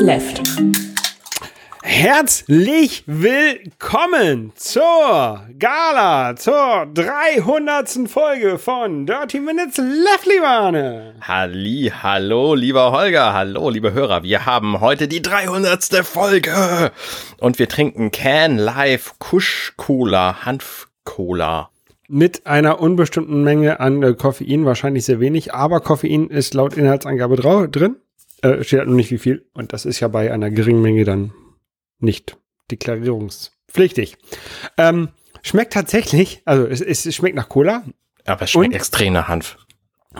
Left. Herzlich willkommen zur Gala, zur 300. Folge von Dirty Minutes Left, Libane. Halli, hallo, lieber Holger, hallo, liebe Hörer. Wir haben heute die 300. Folge und wir trinken Can Live Kusch Cola, Hanf Cola. Mit einer unbestimmten Menge an äh, Koffein, wahrscheinlich sehr wenig, aber Koffein ist laut Inhaltsangabe drin. Äh, steht halt nur nicht wie viel. Und das ist ja bei einer geringen Menge dann nicht deklarierungspflichtig. Ähm, schmeckt tatsächlich, also es, es schmeckt nach Cola. Aber es schmeckt Und? extrem nach Hanf.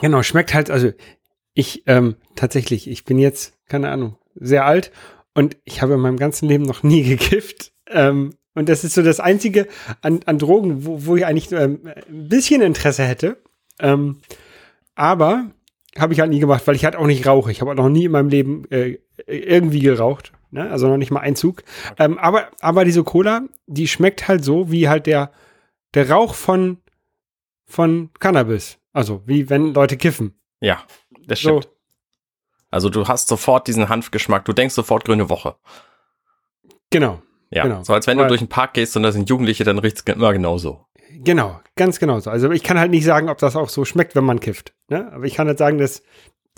Genau, schmeckt halt, also ich ähm, tatsächlich, ich bin jetzt, keine Ahnung, sehr alt und ich habe in meinem ganzen Leben noch nie gekifft. Ähm, und das ist so das Einzige an, an Drogen, wo, wo ich eigentlich ähm, ein bisschen Interesse hätte. Ähm, aber habe ich halt nie gemacht, weil ich halt auch nicht rauche. Ich habe auch noch nie in meinem Leben äh, irgendwie geraucht. Ne? Also noch nicht mal Einzug. Ähm, aber, aber diese Cola, die schmeckt halt so wie halt der, der Rauch von, von Cannabis. Also wie wenn Leute kiffen. Ja, das So, stimmt. Also du hast sofort diesen Hanfgeschmack. Du denkst sofort grüne Woche. genau. Ja, Genau. so als wenn du Weil- durch den Park gehst und da sind Jugendliche, dann riecht's immer genauso. Genau, ganz genau so. Also ich kann halt nicht sagen, ob das auch so schmeckt, wenn man kifft. Ne? Aber ich kann halt sagen, dass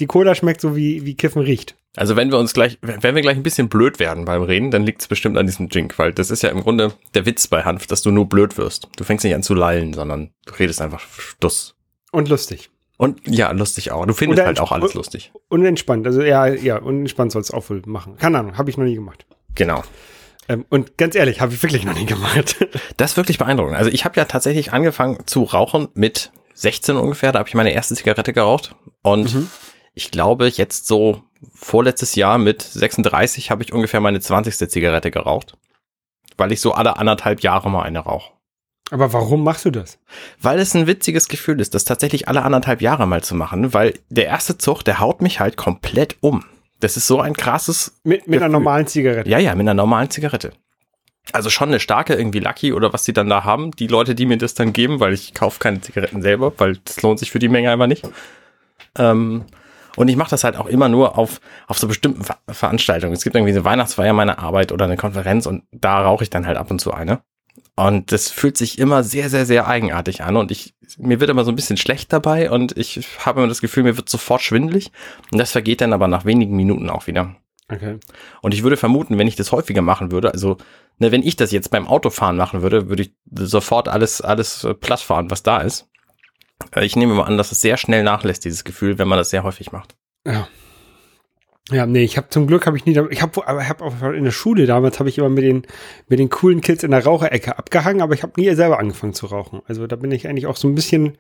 die Cola schmeckt so, wie, wie Kiffen riecht. Also wenn wir uns gleich, wenn wir gleich ein bisschen blöd werden beim Reden, dann liegt's bestimmt an diesem Drink, weil das ist ja im Grunde der Witz bei Hanf, dass du nur blöd wirst. Du fängst nicht an zu lallen, sondern du redest einfach Stuss. Und lustig. Und ja, lustig auch. Du findest Oder halt auch alles lustig. Und entspannt. Also ja, ja, und entspannt soll es auch wohl machen. Keine Ahnung, habe ich noch nie gemacht. Genau. Ähm, und ganz ehrlich, habe ich wirklich noch nie gemacht. Das ist wirklich beeindruckend. Also ich habe ja tatsächlich angefangen zu rauchen mit 16 ungefähr. Da habe ich meine erste Zigarette geraucht. Und Mhm. ich glaube, jetzt so vorletztes Jahr mit 36 habe ich ungefähr meine 20. Zigarette geraucht. Weil ich so alle anderthalb Jahre mal eine rauche. Aber warum machst du das? Weil es ein witziges Gefühl ist, das tatsächlich alle anderthalb Jahre mal zu machen, weil der erste Zug, der haut mich halt komplett um. Das ist so ein krasses, Mit, mit einer normalen Zigarette. ja, ja, mit einer normalen Zigarette. Also schon eine starke, irgendwie Lucky oder was die dann da haben. Die Leute, die mir das dann geben, weil ich kaufe keine Zigaretten selber, weil das lohnt sich für die Menge einfach nicht. Ähm, und ich mache das halt auch immer nur auf, auf so bestimmten Ver Veranstaltungen. Es gibt irgendwie eine Weihnachtsfeier meiner Arbeit oder eine Konferenz und da rauche ich dann halt ab und zu eine. Und das fühlt sich immer sehr, sehr, sehr eigenartig an. Und ich, mir wird immer so ein bisschen schlecht dabei und ich habe immer das Gefühl, mir wird sofort schwindelig. Und das vergeht dann aber nach wenigen Minuten auch wieder. Okay. Und ich würde vermuten, wenn ich das häufiger machen würde, also ne, wenn ich das jetzt beim Autofahren machen würde, würde ich sofort alles, alles äh, platt fahren, was da ist. Äh, Ich nehme mal an, dass es sehr schnell nachlässt, dieses Gefühl, wenn man das sehr häufig macht. Ja. Ja, nee, ich habe zum Glück habe ich nie, ich habe aber habe auch in der Schule damals habe ich immer mit den mit den coolen Kids in der Raucherecke abgehangen, aber ich habe nie selber angefangen zu rauchen. Also da bin ich eigentlich auch so ein bisschen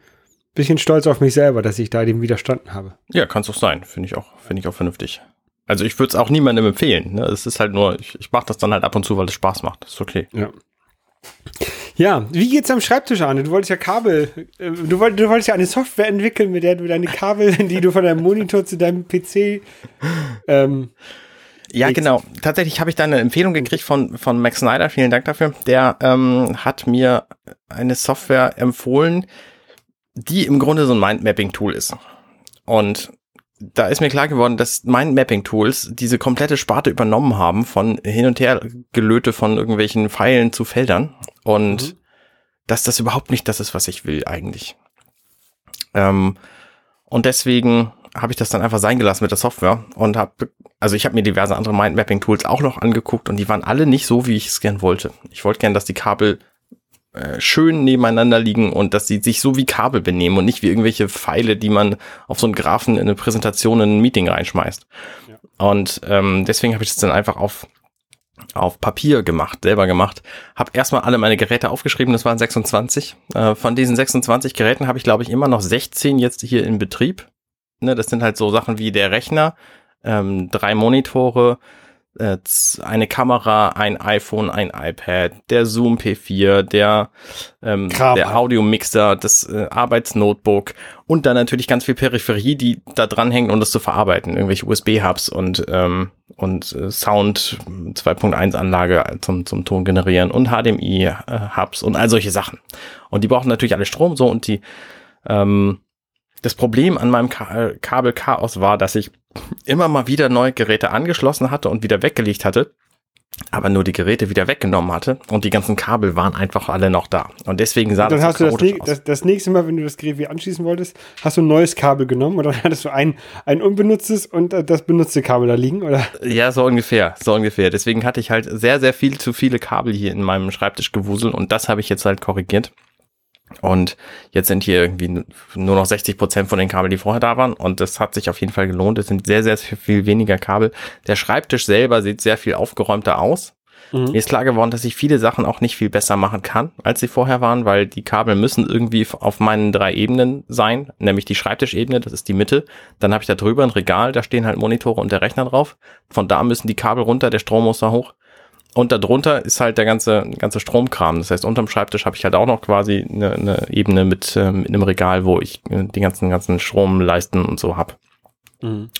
bisschen stolz auf mich selber, dass ich da dem widerstanden habe. Ja, kann es auch sein. Finde ich auch, finde ich auch vernünftig. Also ich würde es auch niemandem empfehlen. Ne? Es ist halt nur, ich, ich mache das dann halt ab und zu, weil es Spaß macht. Ist okay. Ja. Ja, wie geht's am Schreibtisch an? Du wolltest ja Kabel, äh, du, wolltest, du wolltest ja eine Software entwickeln, mit der du deine Kabel, die du von deinem Monitor zu deinem PC ähm, Ja, genau. Tatsächlich habe ich da eine Empfehlung gekriegt von, von Max Snyder. Vielen Dank dafür. Der ähm, hat mir eine Software empfohlen, die im Grunde so ein Mindmapping-Tool ist. Und da ist mir klar geworden, dass Mindmapping-Tools diese komplette Sparte übernommen haben von hin und her Gelöte von irgendwelchen Pfeilen zu Feldern. Und Mhm. dass das überhaupt nicht das ist, was ich will eigentlich. Ähm, und deswegen habe ich das dann einfach sein gelassen mit der Software und habe, also ich habe mir diverse andere Mindmapping-Tools auch noch angeguckt und die waren alle nicht so, wie ich es gern wollte. Ich wollte gern, dass die Kabel äh, schön nebeneinander liegen und dass sie sich so wie Kabel benehmen und nicht wie irgendwelche Pfeile, die man auf so einen Graphen in eine Präsentation in ein Meeting reinschmeißt. Und ähm, deswegen habe ich das dann einfach auf auf Papier gemacht, selber gemacht. Habe erstmal alle meine Geräte aufgeschrieben, das waren 26. Äh, von diesen 26 Geräten habe ich, glaube ich, immer noch 16 jetzt hier in Betrieb. Ne, das sind halt so Sachen wie der Rechner, ähm, drei Monitore, eine Kamera, ein iPhone, ein iPad, der Zoom P4, der, ähm, der. Audiomixer, das äh, Arbeitsnotebook und dann natürlich ganz viel Peripherie, die da dranhängen, um das zu verarbeiten. Irgendwelche USB-Hubs und, ähm, und äh, Sound 2.1 Anlage zum, zum Ton generieren und HDMI-Hubs und all solche Sachen. Und die brauchen natürlich alle Strom so und die ähm, das Problem an meinem Ka äh, Kabelchaos war, dass ich immer mal wieder neue Geräte angeschlossen hatte und wieder weggelegt hatte aber nur die Geräte wieder weggenommen hatte und die ganzen Kabel waren einfach alle noch da. Und deswegen sah dann das hast so du das, das, das nächste Mal, wenn du das Gerät wieder anschließen wolltest, hast du ein neues Kabel genommen oder hattest du ein, ein unbenutztes und äh, das benutzte Kabel da liegen? Oder? Ja, so ungefähr, so ungefähr. Deswegen hatte ich halt sehr, sehr viel zu viele Kabel hier in meinem Schreibtisch gewuselt und das habe ich jetzt halt korrigiert. Und jetzt sind hier irgendwie nur noch 60 Prozent von den Kabeln, die vorher da waren. Und das hat sich auf jeden Fall gelohnt. Es sind sehr, sehr viel weniger Kabel. Der Schreibtisch selber sieht sehr viel aufgeräumter aus. Mir ist klar geworden, dass ich viele Sachen auch nicht viel besser machen kann, als sie vorher waren, weil die Kabel müssen irgendwie auf meinen drei Ebenen sein, nämlich die Schreibtischebene, das ist die Mitte. Dann habe ich da drüber ein Regal, da stehen halt Monitore und der Rechner drauf. Von da müssen die Kabel runter, der Strom muss da hoch. Und darunter ist halt der ganze, ganze Stromkram. Das heißt, unterm Schreibtisch habe ich halt auch noch quasi eine, eine Ebene mit, äh, mit einem Regal, wo ich äh, die ganzen, ganzen Stromleisten und so hab.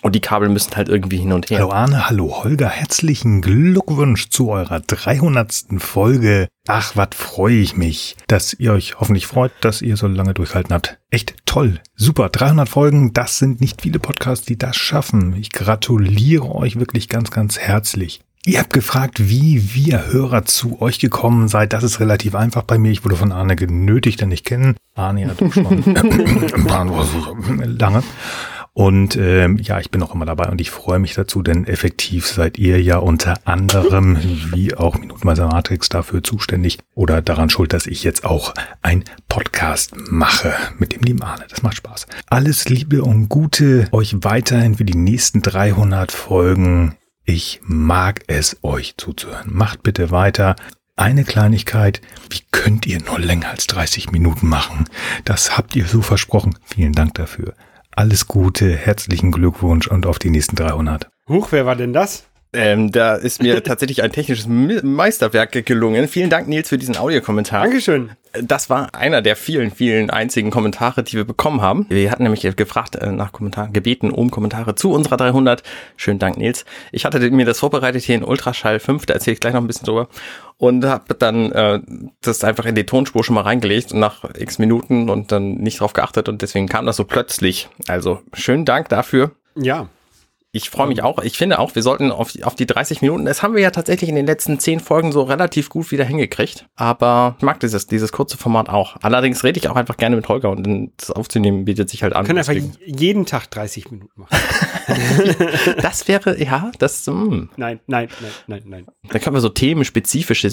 Und die Kabel müssen halt irgendwie hin und her. Hallo Arne, hallo Holger, herzlichen Glückwunsch zu eurer 300. Folge. Ach, was freue ich mich, dass ihr euch hoffentlich freut, dass ihr so lange durchgehalten habt. Echt toll, super, 300 Folgen, das sind nicht viele Podcasts, die das schaffen. Ich gratuliere euch wirklich ganz, ganz herzlich. Ihr habt gefragt, wie wir Hörer zu euch gekommen seid. Das ist relativ einfach bei mir. Ich wurde von Arne genötigt, denn ich kenne Arne ja doch schon lange. Und ähm, ja, ich bin auch immer dabei und ich freue mich dazu, denn effektiv seid ihr ja unter anderem, wie auch Minutenweise Matrix, dafür zuständig oder daran schuld, dass ich jetzt auch ein Podcast mache mit dem lieben Arne. Das macht Spaß. Alles Liebe und Gute euch weiterhin für die nächsten 300 Folgen. Ich mag es, euch zuzuhören. Macht bitte weiter. Eine Kleinigkeit, wie könnt ihr nur länger als 30 Minuten machen? Das habt ihr so versprochen. Vielen Dank dafür. Alles Gute, herzlichen Glückwunsch und auf die nächsten 300. Huch, wer war denn das? Ähm, da ist mir tatsächlich ein technisches Me- Meisterwerk gelungen. Vielen Dank, Nils, für diesen Audiokommentar. Dankeschön. Das war einer der vielen, vielen einzigen Kommentare, die wir bekommen haben. Wir hatten nämlich gefragt äh, nach Kommentaren, gebeten um Kommentare zu unserer 300. Schönen Dank, Nils. Ich hatte mir das vorbereitet hier in Ultraschall 5, da erzähle ich gleich noch ein bisschen drüber. Und habe dann äh, das einfach in die Tonspur schon mal reingelegt nach x Minuten und dann nicht drauf geachtet und deswegen kam das so plötzlich. Also schönen Dank dafür. Ja. Ich freue mich auch. Ich finde auch, wir sollten auf, auf die 30 Minuten, das haben wir ja tatsächlich in den letzten 10 Folgen so relativ gut wieder hingekriegt. Aber ich mag dieses, dieses kurze Format auch. Allerdings rede ich auch einfach gerne mit Holger und dann das aufzunehmen bietet sich halt an. Wir können einfach jeden Tag 30 Minuten machen. das wäre, ja, das, mm, Nein, nein, nein, nein, nein. da können wir so themenspezifische,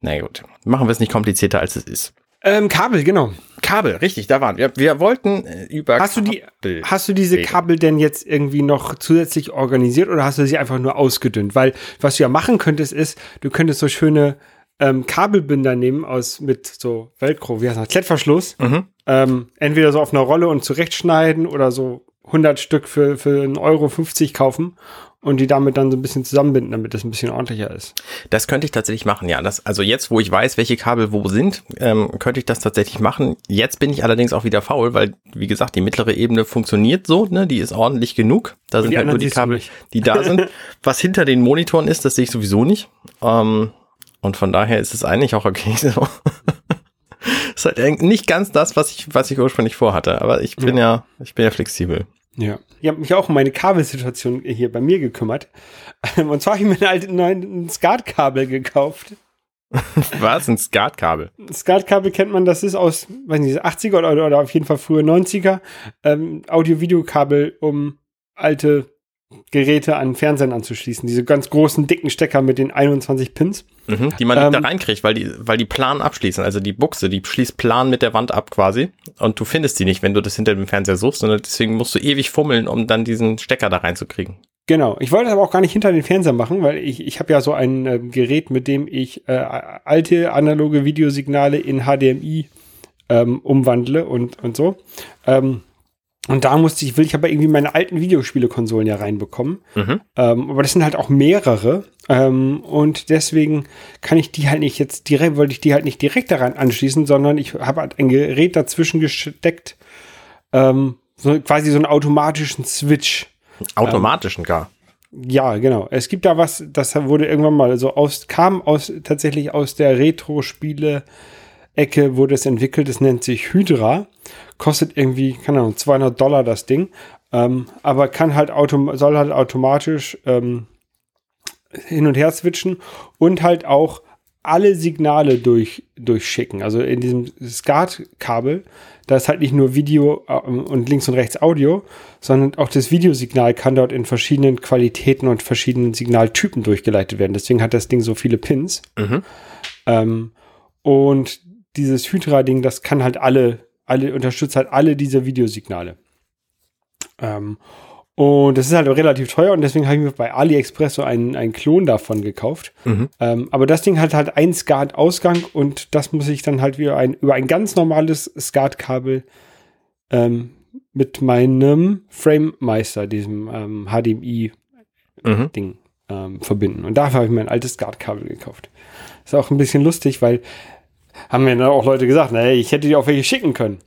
na gut, machen wir es nicht komplizierter als es ist. Ähm, Kabel, genau. Kabel, richtig, da waren wir. Wir wollten äh, über Hast du die, Kabel hast du diese. Kabel denn jetzt irgendwie noch zusätzlich organisiert oder hast du sie einfach nur ausgedünnt? Weil was du ja machen könntest, ist, du könntest so schöne ähm, Kabelbinder nehmen aus mit so Velcro, wie heißt das, Klettverschluss. Mhm. Ähm, entweder so auf einer Rolle und zurechtschneiden oder so 100 Stück für, für 1,50 Euro 50 kaufen und die damit dann so ein bisschen zusammenbinden, damit das ein bisschen ordentlicher ist. Das könnte ich tatsächlich machen, ja. Das, also jetzt, wo ich weiß, welche Kabel wo sind, ähm, könnte ich das tatsächlich machen. Jetzt bin ich allerdings auch wieder faul, weil, wie gesagt, die mittlere Ebene funktioniert so, ne? Die ist ordentlich genug. Da sind die halt nur die Kabel, die da sind. Was hinter den Monitoren ist, das sehe ich sowieso nicht. Ähm, und von daher ist es eigentlich auch okay so. ist halt eigentlich nicht ganz das, was ich, was ich ursprünglich vorhatte. Aber ich bin ja, ich bin ja flexibel. Ja. Ich habe mich auch um meine Kabelsituation hier bei mir gekümmert. Und zwar habe ich mir ein altes neuen SCART-Kabel gekauft. Was? Ein Skatkabel. SCART-Kabel kennt man, das ist aus, weiß nicht, 80er oder, oder auf jeden Fall frühe 90er. Ähm, Audio-Video-Kabel, um alte Geräte an Fernsehen anzuschließen. Diese ganz großen, dicken Stecker mit den 21 Pins. Mhm, die man nicht Ähm, da reinkriegt, weil die, weil die plan abschließen. Also die Buchse, die schließt plan mit der Wand ab quasi. Und du findest die nicht, wenn du das hinter dem Fernseher suchst, sondern deswegen musst du ewig fummeln, um dann diesen Stecker da reinzukriegen. Genau. Ich wollte das aber auch gar nicht hinter den Fernseher machen, weil ich, ich habe ja so ein ähm, Gerät, mit dem ich äh, alte analoge Videosignale in HDMI ähm, umwandle und, und so. Ähm, und da musste ich, will ich aber irgendwie meine alten Videospielekonsolen ja reinbekommen. Mhm. Ähm, aber das sind halt auch mehrere. Ähm, und deswegen kann ich die halt nicht jetzt direkt, wollte ich die halt nicht direkt daran anschließen, sondern ich habe halt ein Gerät dazwischen gesteckt, ähm, so quasi so einen automatischen Switch. Automatischen gar. Ja, genau. Es gibt da was, das wurde irgendwann mal so aus, kam aus tatsächlich aus der Retro-Spiele Ecke wurde es entwickelt. Es nennt sich Hydra. Kostet irgendwie, keine Ahnung, 200 Dollar das Ding. Ähm, aber kann halt autom soll halt automatisch ähm, hin und her switchen und halt auch alle Signale durch, durchschicken. Also in diesem SCART-Kabel, da ist halt nicht nur Video äh, und links und rechts Audio, sondern auch das Videosignal kann dort in verschiedenen Qualitäten und verschiedenen Signaltypen durchgeleitet werden. Deswegen hat das Ding so viele Pins. Mhm. Ähm, und dieses Hydra-Ding, das kann halt alle, alle, unterstützt halt alle diese Videosignale. Ähm, und das ist halt relativ teuer und deswegen habe ich mir bei AliExpress so einen, einen Klon davon gekauft. Mhm. Ähm, aber das Ding hat halt ein SCART-Ausgang und das muss ich dann halt wieder ein, über ein ganz normales SCART-Kabel ähm, mit meinem Frame-Meister, diesem ähm, HDMI-Ding, Mhm. ähm, verbinden. Und dafür habe ich mir ein altes SCART-Kabel gekauft. Ist auch ein bisschen lustig, weil haben mir dann auch Leute gesagt, naja, ich hätte dir auch welche schicken können.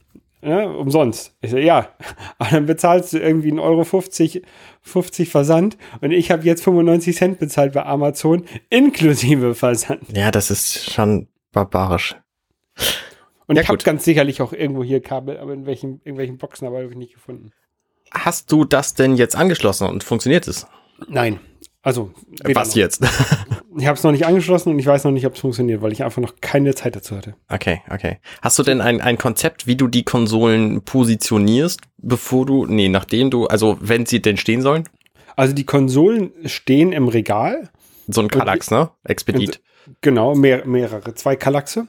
Ja, umsonst. Ich so, ja, aber dann bezahlst du irgendwie 1,50 Euro 50, 50 Versand und ich habe jetzt 95 Cent bezahlt bei Amazon inklusive Versand. Ja, das ist schon barbarisch. Und Ja, ich habe ganz sicherlich auch irgendwo hier Kabel, aber in welchen, irgendwelchen Boxen aber habe ich nicht gefunden. Hast du das denn jetzt angeschlossen und funktioniert es? Nein. Also, weder Was noch. jetzt? ich habe es noch nicht angeschlossen und ich weiß noch nicht, ob es funktioniert, weil ich einfach noch keine Zeit dazu hatte. Okay, okay. Hast du denn ein, ein Konzept, wie du die Konsolen positionierst, bevor du, nee, nachdem du, also wenn sie denn stehen sollen? Also die Konsolen stehen im Regal. So ein Kallax, ne? Expedit. Genau, mehr, mehrere, zwei Kallaxe.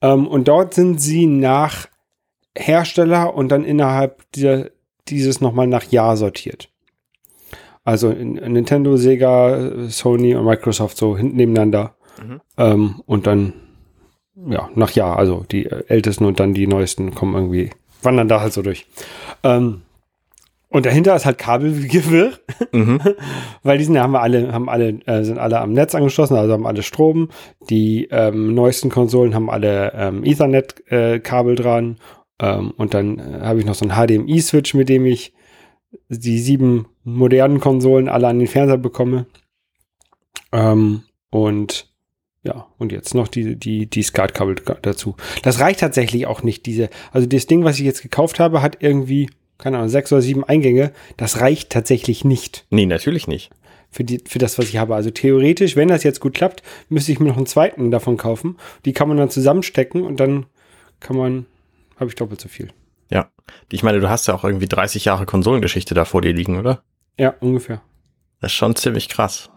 Ähm, und dort sind sie nach Hersteller und dann innerhalb dieser, dieses nochmal nach Jahr sortiert. Also in, in Nintendo, Sega, Sony und Microsoft so hinten nebeneinander. Mhm. Ähm, und dann, ja, nach Jahr. Also die äh, ältesten und dann die neuesten kommen irgendwie, wandern da halt so durch. Ähm, und dahinter ist halt Kabelgewirr Mhm. weil die sind, haben wir alle, haben alle, äh, sind alle am Netz angeschlossen, also haben alle Strom. Die ähm, neuesten Konsolen haben alle ähm, Ethernet-Kabel dran. Ähm, und dann äh, habe ich noch so einen HDMI-Switch, mit dem ich die sieben modernen Konsolen alle an den Fernseher bekomme. Ähm, und ja, und jetzt noch die, die, die SCART-Kabel dazu. Das reicht tatsächlich auch nicht, diese, also das Ding, was ich jetzt gekauft habe, hat irgendwie, keine Ahnung, sechs oder sieben Eingänge. Das reicht tatsächlich nicht Nee, natürlich nicht. für, die, für das, was ich habe. Also theoretisch, wenn das jetzt gut klappt, müsste ich mir noch einen zweiten davon kaufen. Die kann man dann zusammenstecken und dann kann man, habe ich doppelt so viel. Ja. Ich meine, du hast ja auch irgendwie 30 Jahre Konsolengeschichte da vor dir liegen, oder? Ja, ungefähr. Das ist schon ziemlich krass.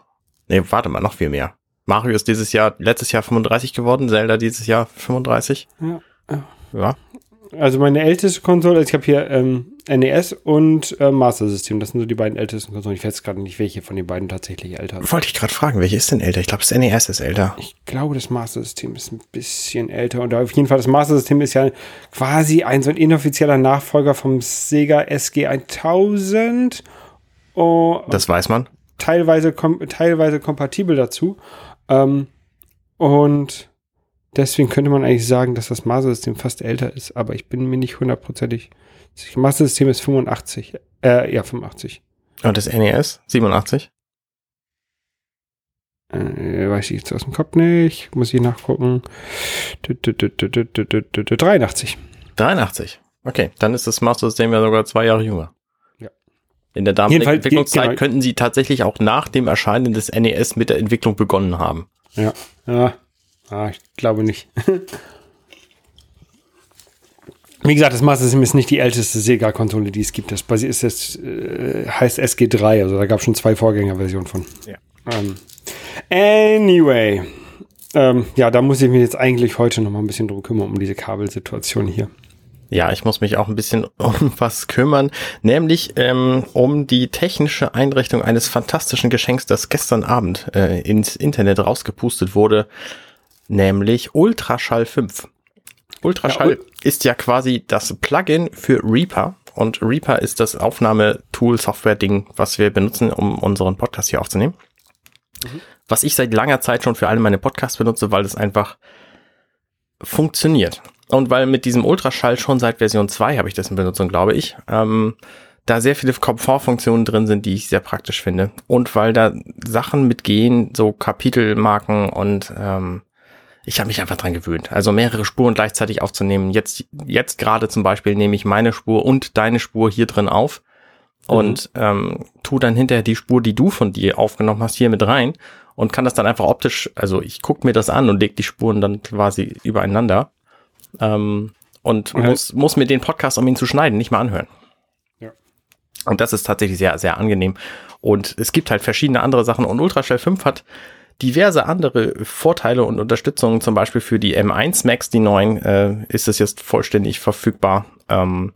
Nee, warte mal, noch viel mehr. Mario ist dieses Jahr, letztes Jahr 35 geworden, Zelda dieses Jahr 35. Ja. Ja. Also meine älteste Konsole, also ich habe hier ähm, NES und äh, Master System. Das sind so die beiden ältesten Konsolen. Ich weiß gerade nicht, welche von den beiden tatsächlich älter ist. Wollte ich gerade fragen, welche ist denn älter? Ich glaube, das NES ist älter. Ich glaube, das Master System ist ein bisschen älter. Und auf jeden Fall, das Master System ist ja quasi ein so ein inoffizieller Nachfolger vom Sega SG 1000. Oh, Das weiß man. teilweise, kom teilweise kompatibel dazu. Ähm, und Deswegen könnte man eigentlich sagen, dass das Maßsystem fast älter ist, aber ich bin mir nicht hundertprozentig. Das Maßsystem ist 85, äh, ja, 85. Und das NES? 87? Äh, weiß ich jetzt aus dem Kopf nicht. Muss ich nachgucken. 83. 83. Okay, dann ist das Master-System ja sogar zwei Jahre jünger. Ja. In der damaligen Entwicklungszeit genau. könnten sie tatsächlich auch nach dem Erscheinen des NES mit der Entwicklung begonnen haben. Ja. ja. Ah, ich glaube nicht. Wie gesagt, das Master System ist nicht die älteste Sega-Konsole, die es gibt. Das ist jetzt, äh, heißt SG3, also da gab es schon zwei Vorgängerversionen von. Ja. Ähm, anyway. Ähm, ja, da muss ich mich jetzt eigentlich heute noch mal ein bisschen drum kümmern, um diese Kabelsituation hier. Ja, ich muss mich auch ein bisschen um was kümmern, nämlich ähm, um die technische Einrichtung eines fantastischen Geschenks, das gestern Abend äh, ins Internet rausgepustet wurde, nämlich Ultraschall 5. Ultraschall Ja, Ul- ist ja quasi das Plugin für Reaper und Reaper ist das Aufnahmetool-Software-Ding, was wir benutzen, um unseren Podcast hier aufzunehmen. Was ich seit langer Zeit schon für alle meine Podcasts benutze, weil es einfach funktioniert. Und weil mit diesem Ultraschall schon seit Version 2 habe ich das in Benutzung, glaube ich, ähm, da sehr viele Komfortfunktionen drin sind, die ich sehr praktisch finde. Und weil da Sachen mitgehen, so Kapitelmarken und ähm, ich habe mich einfach dran gewöhnt. Also mehrere Spuren gleichzeitig aufzunehmen. Jetzt, jetzt gerade zum Beispiel nehme ich meine Spur und deine Spur hier drin auf und mhm. ähm, tu dann hinterher die Spur, die du von dir aufgenommen hast, hier mit rein und kann das dann einfach optisch, also ich gucke mir das an und leg die Spuren dann quasi übereinander ähm, und okay. muss, muss mir den Podcast, um ihn zu schneiden, nicht mal anhören. Ja. Und das ist tatsächlich sehr, sehr angenehm. Und es gibt halt verschiedene andere Sachen und Ultraschall 5 hat diverse andere Vorteile und Unterstützungen, zum Beispiel für die M1 Max, die neuen, äh, ist es jetzt vollständig verfügbar. Ähm,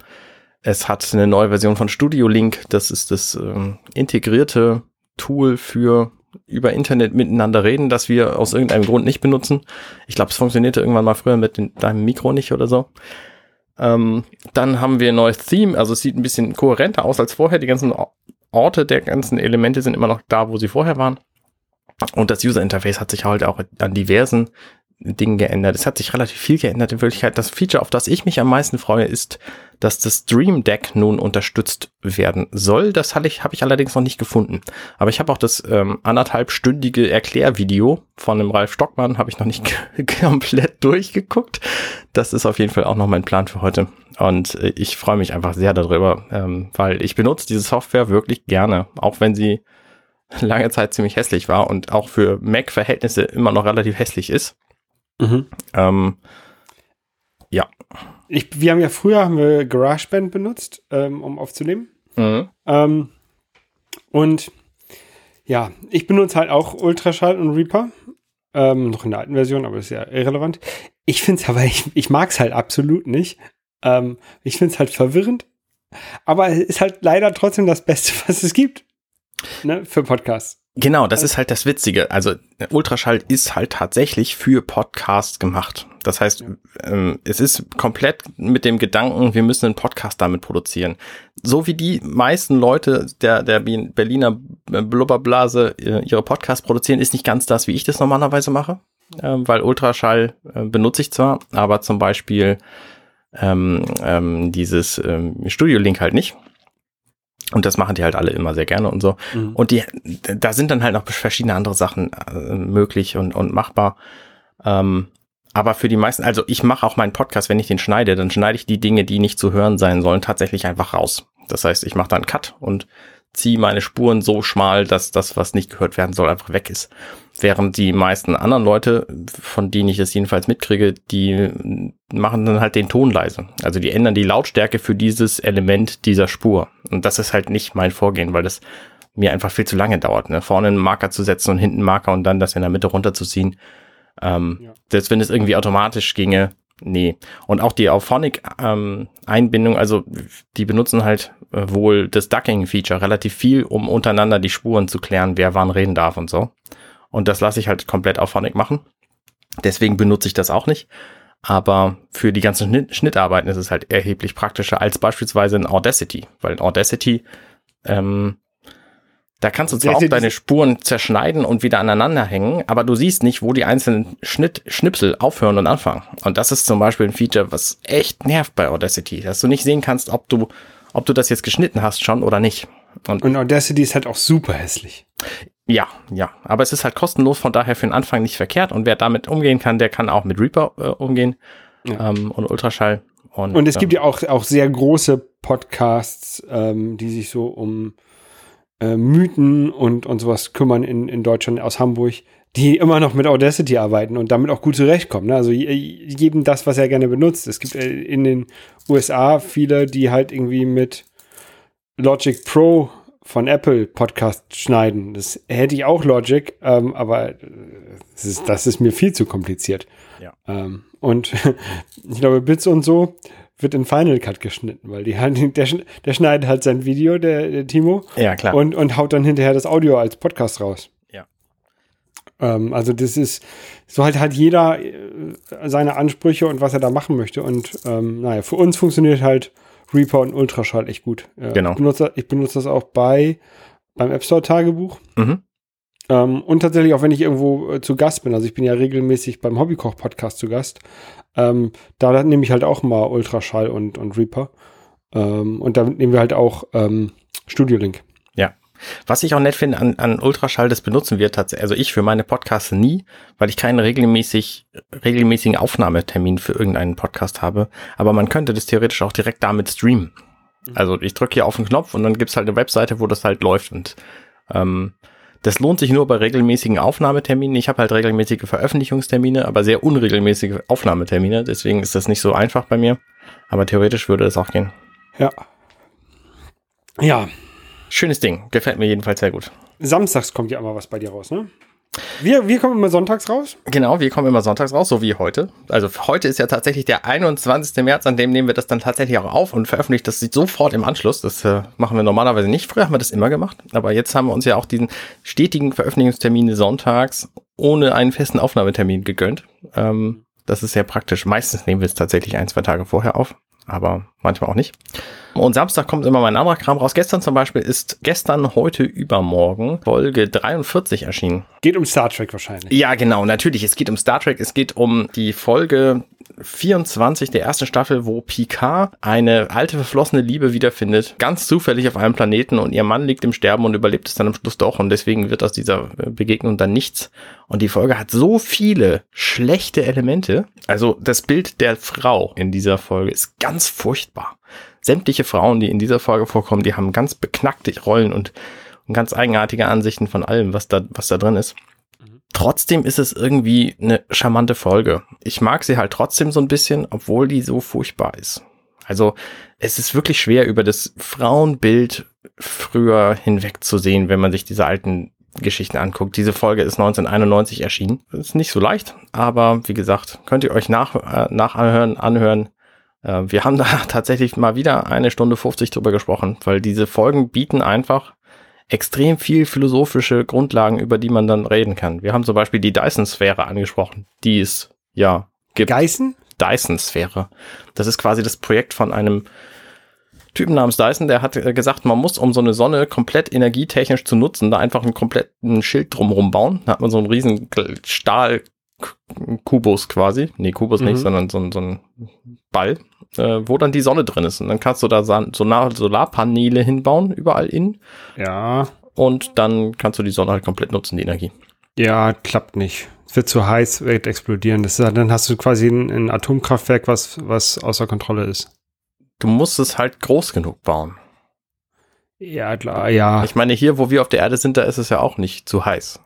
es hat eine neue Version von Studio Link, das ist das ähm, integrierte Tool für über Internet miteinander reden, das wir aus irgendeinem Grund nicht benutzen. Ich glaube, es funktionierte irgendwann mal früher mit den, deinem Mikro nicht oder so. Ähm, dann haben wir ein neues Theme, also es sieht ein bisschen kohärenter aus als vorher. Die ganzen Orte der ganzen Elemente sind immer noch da, wo sie vorher waren. Und das User Interface hat sich halt auch an diversen Dingen geändert. Es hat sich relativ viel geändert in Wirklichkeit. Das Feature, auf das ich mich am meisten freue, ist, dass das Stream Deck nun unterstützt werden soll. Das habe ich, hab ich allerdings noch nicht gefunden. Aber ich habe auch das ähm, anderthalbstündige Erklärvideo von dem Ralf Stockmann, habe ich noch nicht komplett durchgeguckt. Das ist auf jeden Fall auch noch mein Plan für heute. Und äh, ich freue mich einfach sehr darüber, ähm, weil ich benutze diese Software wirklich gerne, auch wenn sie lange Zeit ziemlich hässlich war und auch für Mac-Verhältnisse immer noch relativ hässlich ist. Mhm. Ähm, ja. Ich, wir haben ja früher haben wir GarageBand benutzt, ähm, um aufzunehmen. Mhm. Ähm, und ja, ich benutze halt auch Ultraschall und Reaper. Ähm, noch in der alten Version, aber ist ja irrelevant. Ich finde es aber, ich, ich mag es halt absolut nicht. Ähm, ich finde es halt verwirrend. Aber es ist halt leider trotzdem das Beste, was es gibt. Ne, für Podcasts. Genau, das ist halt das Witzige. Also Ultraschall ist halt tatsächlich für Podcasts gemacht. Das heißt, ähm, es ist komplett mit dem Gedanken, wir müssen einen Podcast damit produzieren. So wie die meisten Leute der, der Berliner Blubberblase äh, ihre Podcasts produzieren, ist nicht ganz das, wie ich das normalerweise mache. Ähm, weil Ultraschall äh, benutze ich zwar, aber zum Beispiel ähm, ähm, dieses ähm, Studio-Link halt nicht. Und das machen die halt alle immer sehr gerne und so. Mhm. Und die, da sind dann halt noch verschiedene andere Sachen äh, möglich und, und machbar. Ähm, aber für die meisten, also ich mache auch meinen Podcast, wenn ich den schneide, dann schneide ich die Dinge, die nicht zu hören sein sollen, tatsächlich einfach raus. Das heißt, ich mache da einen Cut und ziehe meine Spuren so schmal, dass das, was nicht gehört werden soll, einfach weg ist. Während die meisten anderen Leute, von denen ich es jedenfalls mitkriege, die machen dann halt den Ton leise. Also die ändern die Lautstärke für dieses Element dieser Spur. Und das ist halt nicht mein Vorgehen, weil das mir einfach viel zu lange dauert, ne? vorne einen Marker zu setzen und hinten einen Marker und dann das in der Mitte runterzuziehen. Ähm, ja. Selbst wenn es irgendwie automatisch ginge, nee. Und auch die Auphonic-Einbindung, ähm, also die benutzen halt wohl das Ducking-Feature relativ viel, um untereinander die Spuren zu klären, wer wann reden darf und so. Und das lasse ich halt komplett Auphonic machen. Deswegen benutze ich das auch nicht. Aber für die ganzen Schnitt Schnittarbeiten ist es halt erheblich praktischer als beispielsweise in Audacity, weil in Audacity ähm, da kannst du zwar auch deine Spuren zerschneiden und wieder aneinander hängen, aber du siehst nicht, wo die einzelnen Schnitt, Schnipsel aufhören und anfangen. Und das ist zum Beispiel ein Feature, was echt nervt bei Audacity, dass du nicht sehen kannst, ob du, ob du das jetzt geschnitten hast schon oder nicht. Und, und Audacity ist halt auch super hässlich. Ja, ja. Aber es ist halt kostenlos, von daher für den Anfang nicht verkehrt. Und wer damit umgehen kann, der kann auch mit Reaper äh, umgehen ja. ähm, und Ultraschall. Und, und es ähm, gibt ja auch, auch sehr große Podcasts, ähm, die sich so um äh, Mythen und, und sowas kümmern in, in Deutschland aus Hamburg, die immer noch mit Audacity arbeiten und damit auch gut zurechtkommen. Ne? Also jedem das, was er gerne benutzt. Es gibt äh, in den USA viele, die halt irgendwie mit Logic Pro von Apple Podcast schneiden. Das hätte ich auch Logic, ähm, aber das ist, das ist, mir viel zu kompliziert. Ja. Ähm, und ich glaube, Bits und so wird in Final Cut geschnitten, weil die halt, der, der schneidet halt sein Video, der, der Timo. Ja, klar. Und, und haut dann hinterher das Audio als Podcast raus. Ähm, also das ist, so halt hat jeder äh, seine Ansprüche und was er da machen möchte. Und ähm, naja, für uns funktioniert halt Reaper und Ultraschall echt gut. Äh, genau. Ich benutze, ich benutze das auch bei beim App Store Tagebuch. Mhm. Ähm, und tatsächlich auch, wenn ich irgendwo äh, zu Gast bin. Also ich bin ja regelmäßig beim Hobbykoch-Podcast zu Gast. Ähm, da nehme ich halt auch mal Ultraschall und, und Reaper. Ähm, und da nehmen wir halt auch ähm, Studio Link. Was ich auch nett finde an, an Ultraschall, das benutzen wir tatsächlich, also ich für meine Podcasts nie, weil ich keinen regelmäßig, regelmäßigen Aufnahmetermin für irgendeinen Podcast habe. Aber man könnte das theoretisch auch direkt damit streamen. Also ich drücke hier auf den Knopf und dann gibt's halt eine Webseite, wo das halt läuft. Und ähm, das lohnt sich nur bei regelmäßigen Aufnahmeterminen. Ich habe halt regelmäßige Veröffentlichungstermine, aber sehr unregelmäßige Aufnahmetermine. Deswegen ist das nicht so einfach bei mir. Aber theoretisch würde es auch gehen. Ja. Ja, Schönes Ding. Gefällt mir jedenfalls sehr gut. samstags kommt ja immer was bei dir raus, ne? Wir, wir kommen immer sonntags raus. Genau, wir kommen immer sonntags raus, so wie heute. Also heute ist ja tatsächlich der 21. März, an dem nehmen wir das dann tatsächlich auch auf und veröffentlichen das sofort im Anschluss. Das äh, machen wir normalerweise nicht. Früher haben wir das immer gemacht, aber jetzt haben wir uns ja auch diesen stetigen Veröffentlichungstermine sonntags ohne einen festen Aufnahmetermin gegönnt. Ähm, das ist sehr praktisch. Meistens nehmen wir es tatsächlich ein, zwei Tage vorher auf, aber manchmal auch nicht. Und Samstag kommt immer mein anderer Kram raus. Gestern zum Beispiel ist gestern, heute, übermorgen Folge 43 erschienen. Geht um Star Trek wahrscheinlich. Ja, genau, natürlich. Es geht um Star Trek. Es geht um die Folge 24 der ersten Staffel, wo Picard eine alte verflossene Liebe wiederfindet, ganz zufällig auf einem Planeten und ihr Mann liegt im Sterben und überlebt es dann am Schluss doch und deswegen wird aus dieser Begegnung dann nichts. Und die Folge hat so viele schlechte Elemente. Also das Bild der Frau in dieser Folge ist ganz furchtbar. Sämtliche Frauen, die in dieser Folge vorkommen, die haben ganz beknackte Rollen und, und ganz eigenartige Ansichten von allem, was da, was da drin ist. Trotzdem ist es irgendwie eine charmante Folge. Ich mag sie halt trotzdem so ein bisschen, obwohl die so furchtbar ist. Also es ist wirklich schwer, über das Frauenbild früher hinwegzusehen, wenn man sich diese alten Geschichten anguckt. Diese Folge ist 1991 erschienen. Ist nicht so leicht, aber wie gesagt, könnt ihr euch nach, äh, nachhören, anhören. Äh, wir haben da tatsächlich mal wieder eine Stunde 50 drüber gesprochen, weil diese Folgen bieten einfach extrem viel philosophische Grundlagen, über die man dann reden kann. Wir haben zum Beispiel die Dyson-Sphäre angesprochen, die es ja gibt. Geißen? Dyson-Sphäre. Das ist quasi das Projekt von einem Typen namens Dyson, der hat äh, gesagt, man muss, um so eine Sonne komplett energietechnisch zu nutzen, da einfach einen kompletten Schild drumherum bauen. Da hat man so einen riesen Stahlkubus quasi. Nee, Kubus Mhm. nicht, sondern so, ein- so ein Ball, äh, wo dann die Sonne drin ist. Und dann kannst du da Solar Solarpaneele hinbauen, überall in. Ja. Und dann kannst du die Sonne halt komplett nutzen, die Energie. Ja, klappt nicht. Es wird zu heiß, wird explodieren. Das ist, dann hast du quasi ein, ein Atomkraftwerk, was, was außer Kontrolle ist. Du musst es halt groß genug bauen. Ja, klar, ja. Ich meine, hier, wo wir auf der Erde sind, da ist es ja auch nicht zu heiß.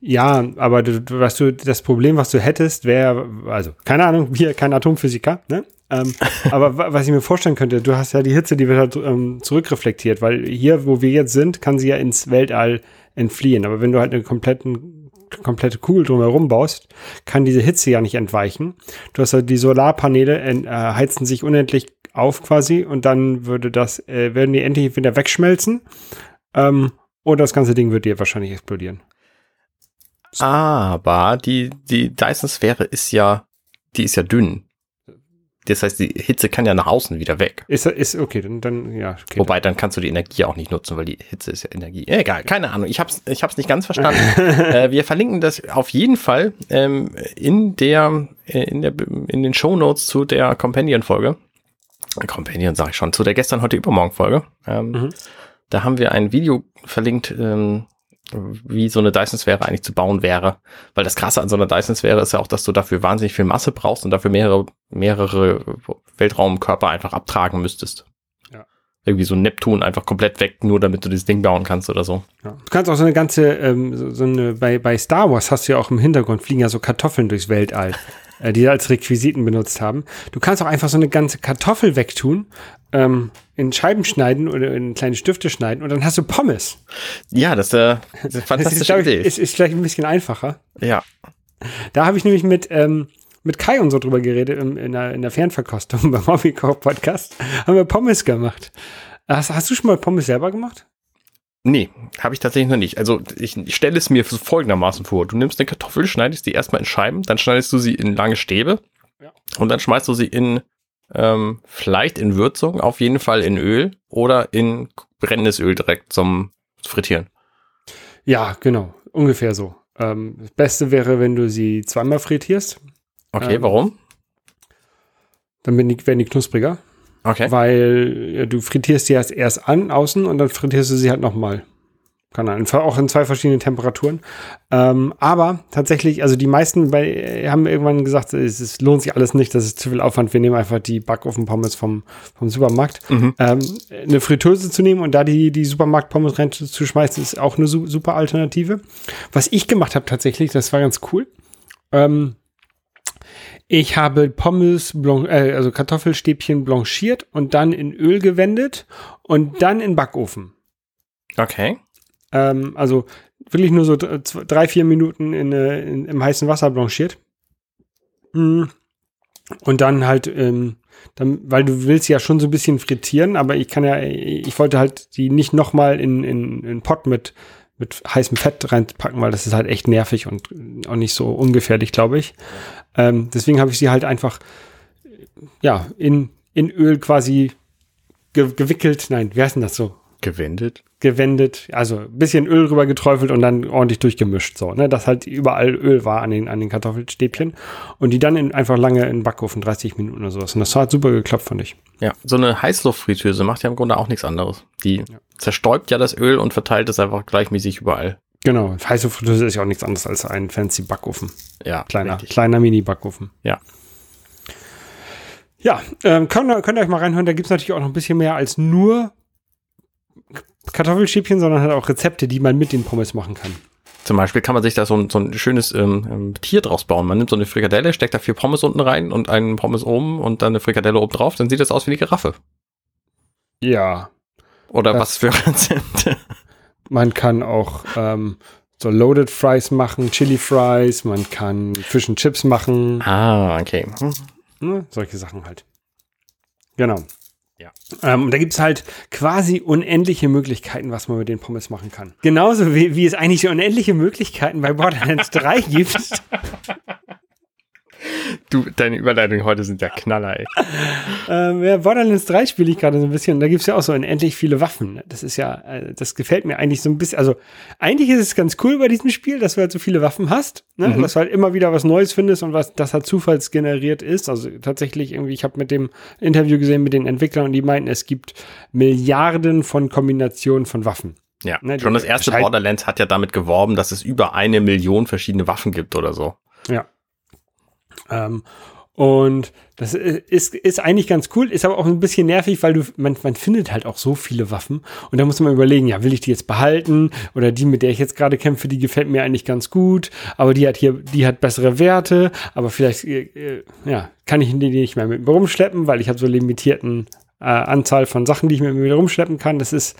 Ja, aber du, was du, das Problem, was du hättest, wäre, also, keine Ahnung, wir kein Atomphysiker, ne? Ähm, aber wa- was ich mir vorstellen könnte, du hast ja die Hitze, die wird halt ähm, zurückreflektiert, weil hier, wo wir jetzt sind, kann sie ja ins Weltall entfliehen. Aber wenn du halt eine kompletten, komplette Kugel drumherum baust, kann diese Hitze ja nicht entweichen. Du hast halt die Solarpaneele äh, heizen sich unendlich auf quasi und dann würde das, äh, werden die endlich wieder wegschmelzen. Ähm, oder das ganze Ding wird dir wahrscheinlich explodieren. Aber die, die Dyson-Sphäre ist ja, die ist ja dünn. Das heißt, die Hitze kann ja nach außen wieder weg. Ist, ist okay, dann, dann ja. Okay, Wobei, dann kannst du die Energie auch nicht nutzen, weil die Hitze ist ja Energie. Egal, keine Ahnung. Ich hab's, ich hab's nicht ganz verstanden. äh, wir verlinken das auf jeden Fall ähm, in der, äh, in der, in den Show Notes zu der Companion-Folge. Companion sage ich schon, zu der gestern, heute, übermorgen Folge. Ähm, Mhm. Da haben wir ein Video verlinkt, ähm, wie so eine Dyson-Sphäre eigentlich zu bauen wäre. Weil das Krasse an so einer Dyson-Sphäre ist ja auch, dass du dafür wahnsinnig viel Masse brauchst und dafür mehrere, mehrere Weltraumkörper einfach abtragen müsstest. Ja. Irgendwie so ein Neptun einfach komplett weg, nur damit du dieses Ding bauen kannst oder so. Ja. Du kannst auch so eine ganze, ähm, so, so eine, bei, bei Star Wars hast du ja auch im Hintergrund fliegen ja so Kartoffeln durchs Weltall, äh, die als Requisiten benutzt haben. Du kannst auch einfach so eine ganze Kartoffel wegtun, ähm, in Scheiben schneiden oder in kleine Stifte schneiden und dann hast du Pommes. Ja, das, äh, das ist eine Das ist, fantastische glaub ich, Idee. ist, ist vielleicht ein bisschen einfacher. ja. Da habe ich nämlich mit, ähm, mit Kai und so drüber geredet im, in, der, in der Fernverkostung beim Hobbykoch Podcast. Haben wir Pommes gemacht. Hast, hast du schon mal Pommes selber gemacht? Nee, habe ich tatsächlich noch nicht. Also ich, ich stelle es mir folgendermaßen vor. Du nimmst eine Kartoffel, schneidest die erstmal in Scheiben, dann schneidest du sie in lange Stäbe Ja. und dann schmeißt du sie in ähm, vielleicht in Würzung, auf jeden Fall in Öl oder in brennendes Öl direkt zum Frittieren. Ja, genau. Ungefähr so. Ähm, das Beste wäre, wenn du sie zweimal frittierst. Okay, Ähm, warum? Dann werden die, werden die knuspriger. Okay. Weil ja, du frittierst sie erst, erst an, außen und dann frittierst du sie halt nochmal. Kann ein, auch in zwei verschiedenen Temperaturen. Ähm, aber tatsächlich, also die meisten bei, haben irgendwann gesagt, es, es, lohnt sich alles nicht, das ist zu viel Aufwand. Wir nehmen einfach die Backofen-Pommes vom, vom Supermarkt. Mhm. Ähm, eine Fritteuse zu nehmen und da die, die Supermarkt-Pommes reinzuschmeißen, ist auch eine su super Alternative. Was ich gemacht habe tatsächlich, das war ganz cool. Ähm, ich habe Pommes, äh, also Kartoffelstäbchen blanchiert und dann in Öl gewendet und dann in Backofen. Okay. Ähm, also wirklich nur so drei, vier Minuten in, äh, in, im heißen Wasser blanchiert. Mhm. Und dann halt, ähm, dann, weil du willst ja schon so ein bisschen frittieren, aber ich kann ja, ich wollte halt die nicht nochmal in, in, in Pot mit, mit heißem Fett reinpacken, weil das ist halt echt nervig und auch nicht so ungefährlich, glaube ich. Ähm, deswegen habe ich sie halt einfach, ja, in, in Öl quasi ge gewickelt. Nein, wie heißt denn das so? Gewendet? Gewendet, also ein bisschen Öl rüber geträufelt und dann ordentlich durchgemischt, so, ne, dass halt überall Öl war an den, an den Kartoffelstäbchen und die dann in, einfach lange in den Backofen, 30 Minuten oder sowas. Und das hat super geklappt, fand ich. Ja, so eine Heißluftfritteuse macht ja im Grunde auch nichts anderes. Die ja. zerstäubt ja das Öl und verteilt es einfach gleichmäßig überall. Genau, Heißluftfritteuse ist ja auch nichts anderes als ein fancy Backofen. Ja. Kleiner, richtig. kleiner Mini-Backofen. Ja. Ja, ähm, könnt, könnt ihr euch mal reinhören, da gibt es natürlich auch noch ein bisschen mehr als nur Kartoffelschäbchen, sondern halt auch Rezepte, die man mit den Pommes machen kann. Zum Beispiel kann man sich da so ein, so ein schönes ähm, ähm, Tier draus bauen. Man nimmt so eine Frikadelle, steckt da vier Pommes unten rein und einen Pommes oben und dann eine Frikadelle oben drauf, dann sieht das aus wie eine Giraffe. Ja. Oder das was für Rezepte? Man kann auch ähm, so Loaded Fries machen, Chili Fries, man kann Fish and Chips machen. Ah, okay. Ne, solche Sachen halt. Genau. Ja. Ähm, da gibt es halt quasi unendliche Möglichkeiten, was man mit den Pommes machen kann. Genauso wie, wie es eigentlich unendliche Möglichkeiten bei Borderlands 3 gibt. Du, deine Überleitungen heute sind ja Knaller, ey. ähm, ja, Borderlands 3 spiele ich gerade so ein bisschen. Da gibt es ja auch so unendlich viele Waffen. Das ist ja, äh, das gefällt mir eigentlich so ein bisschen. Also, eigentlich ist es ganz cool bei diesem Spiel, dass du halt so viele Waffen hast. Ne? Mhm. Dass du halt immer wieder was Neues findest und was das halt zufallsgeneriert ist. Also tatsächlich irgendwie, ich habe mit dem Interview gesehen mit den Entwicklern und die meinten, es gibt Milliarden von Kombinationen von Waffen. Ja, ne, schon das erste Borderlands hat ja damit geworben, dass es über eine Million verschiedene Waffen gibt oder so. Ja, ähm, und das ist, ist eigentlich ganz cool, ist aber auch ein bisschen nervig, weil du, man, man findet halt auch so viele Waffen. Und da muss man überlegen, ja, will ich die jetzt behalten? Oder die, mit der ich jetzt gerade kämpfe, die gefällt mir eigentlich ganz gut. Aber die hat hier, die hat bessere Werte. Aber vielleicht, äh, ja, kann ich die nicht mehr mit mir rumschleppen, weil ich habe so limitierten äh, Anzahl von Sachen, die ich mit mir rumschleppen kann. Das ist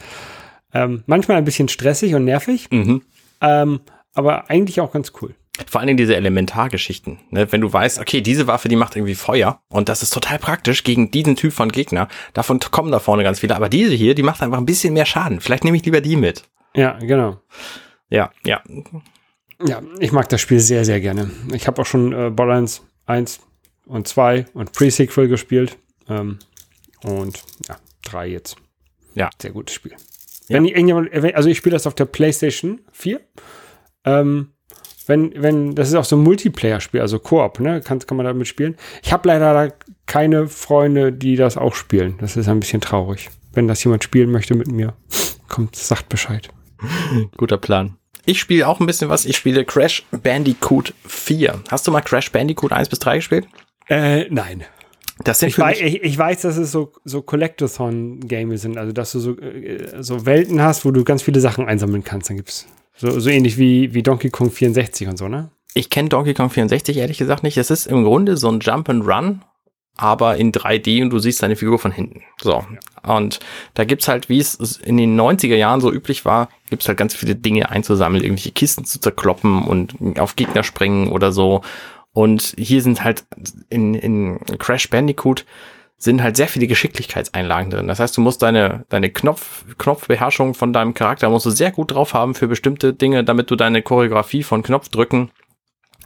ähm, manchmal ein bisschen stressig und nervig. Mhm. Ähm, aber eigentlich auch ganz cool. Vor allen Dingen diese Elementargeschichten. Ne? Wenn du weißt, okay, diese Waffe, die macht irgendwie Feuer und das ist total praktisch gegen diesen Typ von Gegner. Davon kommen da vorne ganz viele. Aber diese hier, die macht einfach ein bisschen mehr Schaden. Vielleicht nehme ich lieber die mit. Ja, genau. Ja, ja. Ja, ich mag das Spiel sehr, sehr gerne. Ich habe auch schon äh, Borderlands 1 und 2 und Pre-Sequel gespielt. Ähm, und ja, 3 jetzt. Ja. Sehr gutes Spiel. Ja. Wenn irgendjemand, also ich spiele das auf der PlayStation 4. Ähm, wenn, wenn, das ist auch so ein Multiplayer-Spiel, also Koop, ne? Kann, kann man damit spielen. Ich habe leider keine Freunde, die das auch spielen. Das ist ein bisschen traurig. Wenn das jemand spielen möchte mit mir, kommt, sagt Bescheid. Guter Plan. Ich spiele auch ein bisschen was. Ich spiele Crash Bandicoot 4. Hast du mal Crash Bandicoot 1 bis 3 gespielt? Äh, nein. Das sind ich, weiß, ich, ich, weiß, dass es so, so Collectathon-Games sind, also dass du so, äh, so Welten hast, wo du ganz viele Sachen einsammeln kannst. Dann gibt's so, so ähnlich wie, wie Donkey Kong 64 und so, ne? Ich kenne Donkey Kong 64 ehrlich gesagt nicht. Es ist im Grunde so ein Jump and Run, aber in 3D und du siehst deine Figur von hinten. So. Und da gibt's halt, wie es in den 90er Jahren so üblich war, gibt's halt ganz viele Dinge einzusammeln, irgendwelche Kisten zu zerkloppen und auf Gegner springen oder so. Und hier sind halt in, in Crash Bandicoot sind halt sehr viele Geschicklichkeitseinlagen drin. Das heißt, du musst deine, deine Knopf, Knopfbeherrschung von deinem Charakter musst du sehr gut drauf haben für bestimmte Dinge, damit du deine Choreografie von Knopfdrücken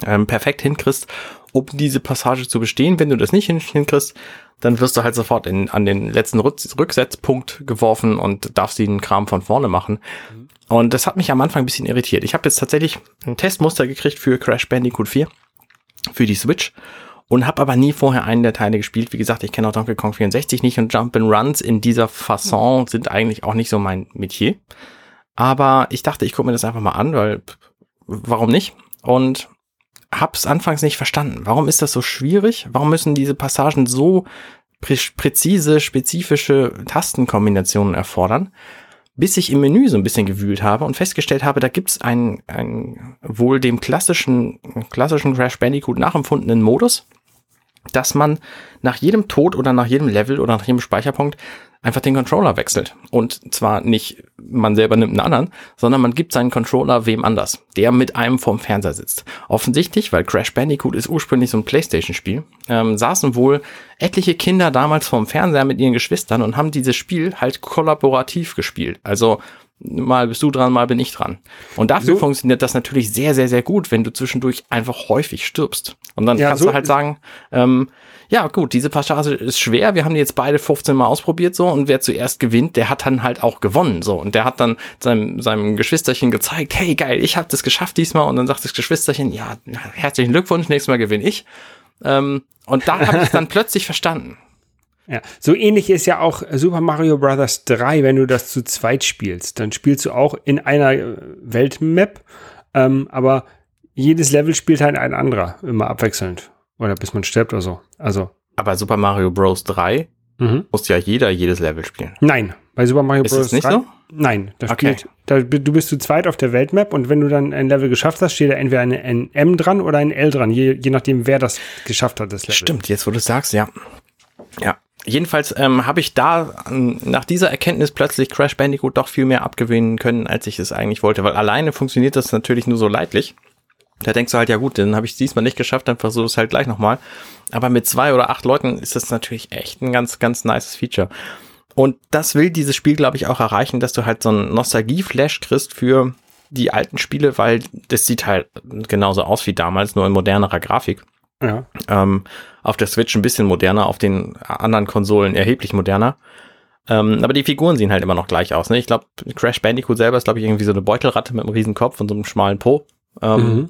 ähm, perfekt hinkriegst, um diese Passage zu bestehen. Wenn du das nicht hinkriegst, dann wirst du halt sofort in, an den letzten Rücksetzpunkt geworfen und darfst den Kram von vorne machen. Mhm. Und das hat mich am Anfang ein bisschen irritiert. Ich habe jetzt tatsächlich ein Testmuster gekriegt für Crash Bandicoot 4 für die Switch und habe aber nie vorher einen der Teile gespielt. Wie gesagt, ich kenne auch Donkey Kong 64 nicht und Jump Runs in dieser Fasson sind eigentlich auch nicht so mein Metier. Aber ich dachte, ich gucke mir das einfach mal an, weil warum nicht? Und hab's anfangs nicht verstanden. Warum ist das so schwierig? Warum müssen diese Passagen so prä präzise, spezifische Tastenkombinationen erfordern? Bis ich im Menü so ein bisschen gewühlt habe und festgestellt habe, da gibt's einen, einen wohl dem klassischen, klassischen Crash Bandicoot nachempfundenen Modus, dass man nach jedem Tod oder nach jedem Level oder nach jedem Speicherpunkt einfach den Controller wechselt. Und zwar nicht man selber nimmt einen anderen, sondern man gibt seinen Controller wem anders, der mit einem vorm Fernseher sitzt. Offensichtlich, weil Crash Bandicoot ist ursprünglich so ein Playstation-Spiel, ähm, saßen wohl etliche Kinder damals vorm Fernseher mit ihren Geschwistern und haben dieses Spiel halt kollaborativ gespielt. Also mal bist du dran, mal bin ich dran. Und dafür so. funktioniert das natürlich sehr, sehr, sehr gut, wenn du zwischendurch einfach häufig stirbst. Und dann ja, kannst so du halt sagen, ähm, ja gut, diese Passage ist schwer, wir haben die jetzt beide 15 Mal ausprobiert so und wer zuerst gewinnt, der hat dann halt auch gewonnen so und der hat dann seinem, seinem Geschwisterchen gezeigt, hey geil, ich habe das geschafft diesmal und dann sagt das Geschwisterchen, ja, herzlichen Glückwunsch, nächstes Mal gewinne ich. Ähm, und da habe ich dann plötzlich verstanden. Ja, so ähnlich ist ja auch Super Mario Bros. 3, wenn du das zu zweit spielst. Dann spielst du auch in einer äh, Weltmap, ähm, aber jedes Level spielt halt ein anderer, immer abwechselnd. Oder bis man stirbt oder so. Also. Aber Super Mario Bros. 3 mhm. muss ja jeder jedes Level spielen. Nein, bei Super Mario Ist Bros. Ist nicht 3, so? Nein, da okay. spielt, da, du bist zu zweit auf der Weltmap und wenn du dann ein Level geschafft hast, steht da entweder ein, ein M dran oder ein L dran, je, je nachdem, wer das geschafft hat, das Level. Stimmt, jetzt wo du sagst, ja. Ja. Jedenfalls ähm, habe ich da ähm, nach dieser Erkenntnis plötzlich Crash Bandicoot doch viel mehr abgewinnen können, als ich es eigentlich wollte, weil alleine funktioniert das natürlich nur so leidlich. Da denkst du halt, ja gut, dann habe ich diesmal nicht geschafft, dann versuch es halt gleich nochmal. Aber mit zwei oder acht Leuten ist das natürlich echt ein ganz, ganz nices Feature. Und das will dieses Spiel, glaube ich, auch erreichen, dass du halt so einen Nostalgie-Flash kriegst für die alten Spiele, weil das sieht halt genauso aus wie damals, nur in modernerer Grafik. Ja. Ähm, auf der Switch ein bisschen moderner, auf den anderen Konsolen erheblich moderner. Ähm, aber die Figuren sehen halt immer noch gleich aus. Ne? Ich glaube, Crash Bandicoot selber ist, glaube ich, irgendwie so eine Beutelratte mit einem riesen Kopf und so einem schmalen Po. Ähm, mhm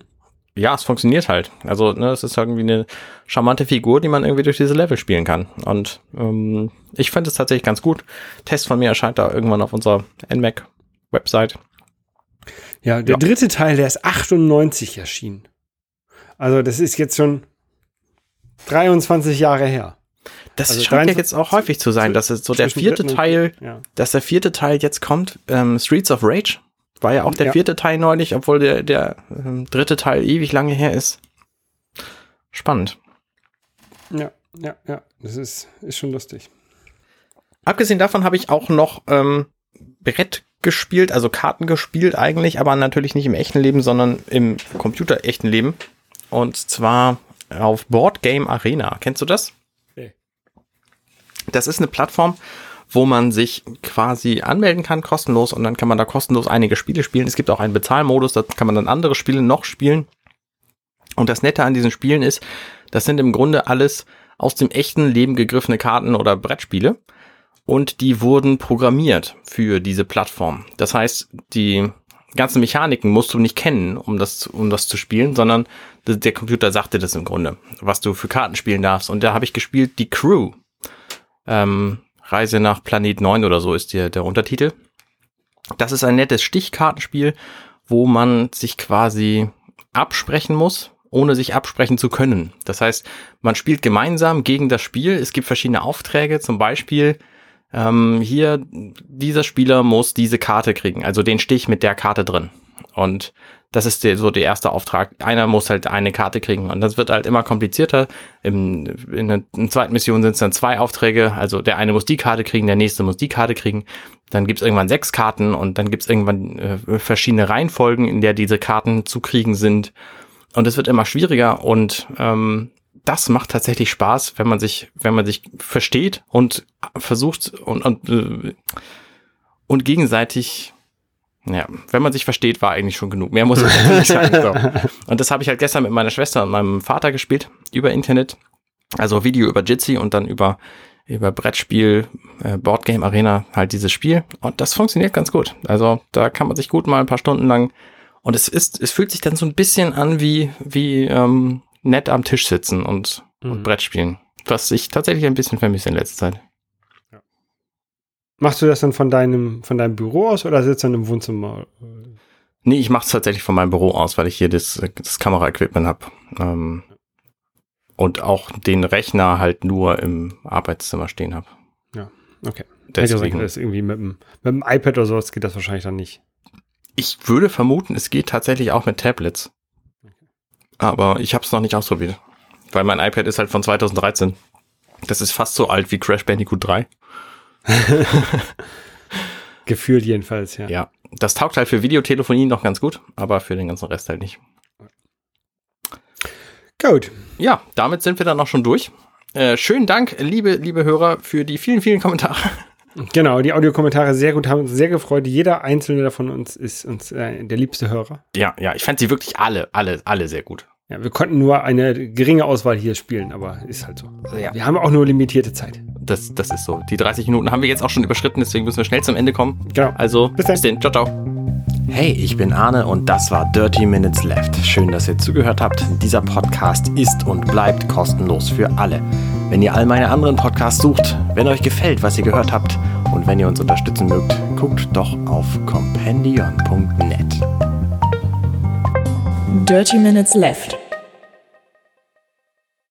ja, es funktioniert halt. Also, ne, es ist irgendwie eine charmante Figur, die man irgendwie durch diese Level spielen kann. Und ähm, ich finde es tatsächlich ganz gut. Test von mir erscheint da irgendwann auf unserer NMAC-Website. Ja, der ja. dritte Teil, der ist 98 erschienen. Also, das ist jetzt schon 23 Jahre her. Das also scheint ja jetzt auch häufig zu sein, dass es so der vierte Teil, ja. dass der vierte Teil jetzt kommt, ähm, Streets of Rage. War ja auch der ja. vierte Teil neulich, obwohl der, der äh, dritte Teil ewig lange her ist. Spannend. Ja, ja, ja. Das ist, ist schon lustig. Abgesehen davon habe ich auch noch ähm, Brett gespielt, also Karten gespielt eigentlich, aber natürlich nicht im echten Leben, sondern im computerechten Leben. Und zwar auf Board Game Arena. Kennst du das? Nee. Das ist eine Plattform, wo man sich quasi anmelden kann, kostenlos, und dann kann man da kostenlos einige Spiele spielen. Es gibt auch einen Bezahlmodus, da kann man dann andere Spiele noch spielen. Und das Nette an diesen Spielen ist, das sind im Grunde alles aus dem echten Leben gegriffene Karten oder Brettspiele. Und die wurden programmiert für diese Plattform. Das heißt, die ganzen Mechaniken musst du nicht kennen, um das, um das zu spielen, sondern der Computer sagte das im Grunde, was du für Karten spielen darfst. Und da habe ich gespielt die Crew. Ähm, Reise nach Planet 9 oder so ist der, der Untertitel. Das ist ein nettes Stichkartenspiel, wo man sich quasi absprechen muss, ohne sich absprechen zu können. Das heißt, man spielt gemeinsam gegen das Spiel. Es gibt verschiedene Aufträge, zum Beispiel ähm, hier, dieser Spieler muss diese Karte kriegen, also den Stich mit der Karte drin. Und das ist der, so der erste Auftrag. Einer muss halt eine Karte kriegen und das wird halt immer komplizierter. Im, in der, zweiten Mission sind es dann zwei Aufträge. Also der eine muss die Karte kriegen, der nächste muss die Karte kriegen. Dann gibt's irgendwann sechs Karten und dann gibt's irgendwann äh, verschiedene Reihenfolgen, in der diese Karten zu kriegen sind. Und es wird immer schwieriger und ähm, das macht tatsächlich Spaß, wenn man sich, wenn man sich versteht und versucht und, und, äh, und gegenseitig ja, wenn man sich versteht, war eigentlich schon genug. Mehr muss ich nicht sagen. So. Und das habe ich halt gestern mit meiner Schwester und meinem Vater gespielt über Internet. Also Video über Jitsi und dann über über Brettspiel, äh, Boardgame Arena halt dieses Spiel. Und das funktioniert ganz gut. Also da kann man sich gut mal ein paar Stunden lang und es ist, es fühlt sich dann so ein bisschen an wie, wie ähm, nett am Tisch sitzen und und Mhm. Brettspielen. Was ich tatsächlich ein bisschen vermisse in letzter Zeit. Machst du das dann von deinem, von deinem Büro aus oder sitzt du dann im Wohnzimmer? Nee, ich mache es tatsächlich von meinem Büro aus, weil ich hier das, das Kameraequipment habe. Ähm, und auch den Rechner halt nur im Arbeitszimmer stehen habe. Okay. Ja sein Deswegen. dass irgendwie mit dem, mit dem iPad oder sowas geht das wahrscheinlich dann nicht. Ich würde vermuten, es geht tatsächlich auch mit Tablets. Aber ich habe es noch nicht ausprobiert. Weil mein iPad ist halt von 2013. Das ist fast so alt wie Crash Bandicoot 3. Gefühlt jedenfalls, ja. Ja. Das taugt halt für Videotelefonie noch ganz gut, aber für den ganzen Rest halt nicht. Gut. Ja, damit sind wir dann auch schon durch. Äh, schönen Dank, liebe, liebe Hörer, für die vielen, vielen Kommentare. Genau, die Audiokommentare sehr gut, haben uns sehr gefreut. Jeder einzelne davon uns ist uns äh, der liebste Hörer. Ja, ja, ich fand sie wirklich alle, alle, alle sehr gut. Ja, wir konnten nur eine geringe Auswahl hier spielen, aber ist halt so. Ja. Wir haben auch nur limitierte Zeit. Das, das ist so. Die 30 Minuten haben wir jetzt auch schon überschritten, deswegen müssen wir schnell zum Ende kommen. Genau. Also, Bis bis dann. dann. Ciao, ciao. Hey, ich bin Arne und das war Dirty Minutes Left. Schön, dass ihr zugehört habt. Dieser Podcast ist und bleibt kostenlos für alle. Wenn ihr all meine anderen Podcasts sucht, wenn euch gefällt, was ihr gehört habt und wenn ihr uns unterstützen mögt, guckt doch auf compendion.net. Dirty Minutes Left.